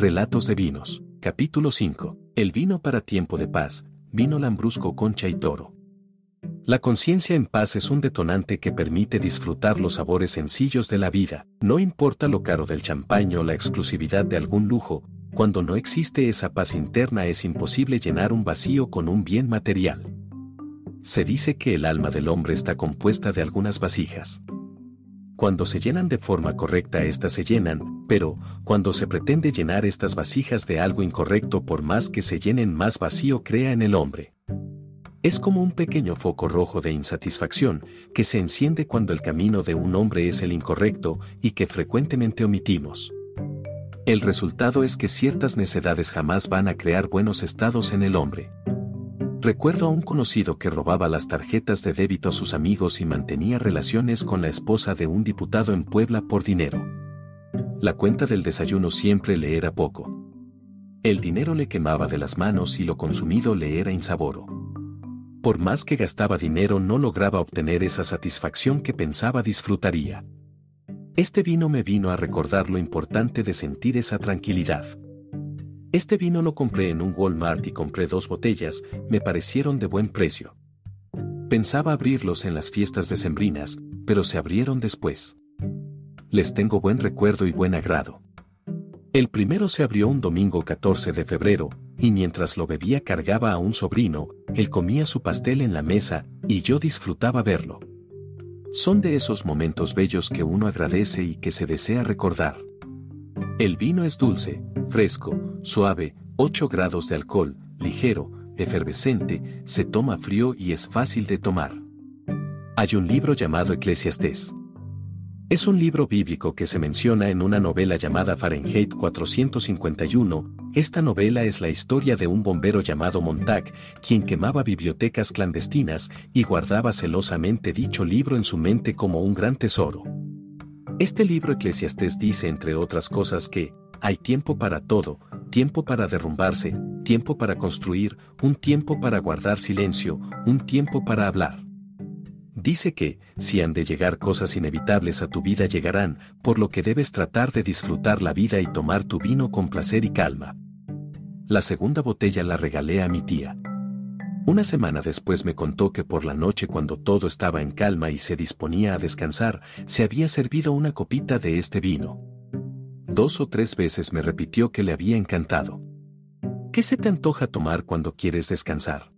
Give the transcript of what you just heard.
Relatos de vinos. Capítulo 5. El vino para tiempo de paz. Vino lambrusco concha y toro. La conciencia en paz es un detonante que permite disfrutar los sabores sencillos de la vida, no importa lo caro del champán o la exclusividad de algún lujo, cuando no existe esa paz interna es imposible llenar un vacío con un bien material. Se dice que el alma del hombre está compuesta de algunas vasijas. Cuando se llenan de forma correcta éstas se llenan, pero, cuando se pretende llenar estas vasijas de algo incorrecto por más que se llenen más vacío crea en el hombre. Es como un pequeño foco rojo de insatisfacción que se enciende cuando el camino de un hombre es el incorrecto y que frecuentemente omitimos. El resultado es que ciertas necedades jamás van a crear buenos estados en el hombre. Recuerdo a un conocido que robaba las tarjetas de débito a sus amigos y mantenía relaciones con la esposa de un diputado en Puebla por dinero. La cuenta del desayuno siempre le era poco. El dinero le quemaba de las manos y lo consumido le era insaboro. Por más que gastaba dinero no lograba obtener esa satisfacción que pensaba disfrutaría. Este vino me vino a recordar lo importante de sentir esa tranquilidad. Este vino lo compré en un Walmart y compré dos botellas, me parecieron de buen precio. Pensaba abrirlos en las fiestas decembrinas, pero se abrieron después. Les tengo buen recuerdo y buen agrado. El primero se abrió un domingo 14 de febrero, y mientras lo bebía cargaba a un sobrino, él comía su pastel en la mesa, y yo disfrutaba verlo. Son de esos momentos bellos que uno agradece y que se desea recordar. El vino es dulce, fresco, suave, 8 grados de alcohol, ligero, efervescente, se toma frío y es fácil de tomar. Hay un libro llamado Eclesiastés. Es un libro bíblico que se menciona en una novela llamada Fahrenheit 451. Esta novela es la historia de un bombero llamado Montag, quien quemaba bibliotecas clandestinas y guardaba celosamente dicho libro en su mente como un gran tesoro. Este libro Eclesiastés dice entre otras cosas que, hay tiempo para todo, tiempo para derrumbarse, tiempo para construir, un tiempo para guardar silencio, un tiempo para hablar. Dice que, si han de llegar cosas inevitables a tu vida llegarán, por lo que debes tratar de disfrutar la vida y tomar tu vino con placer y calma. La segunda botella la regalé a mi tía. Una semana después me contó que por la noche cuando todo estaba en calma y se disponía a descansar, se había servido una copita de este vino. Dos o tres veces me repitió que le había encantado. ¿Qué se te antoja tomar cuando quieres descansar?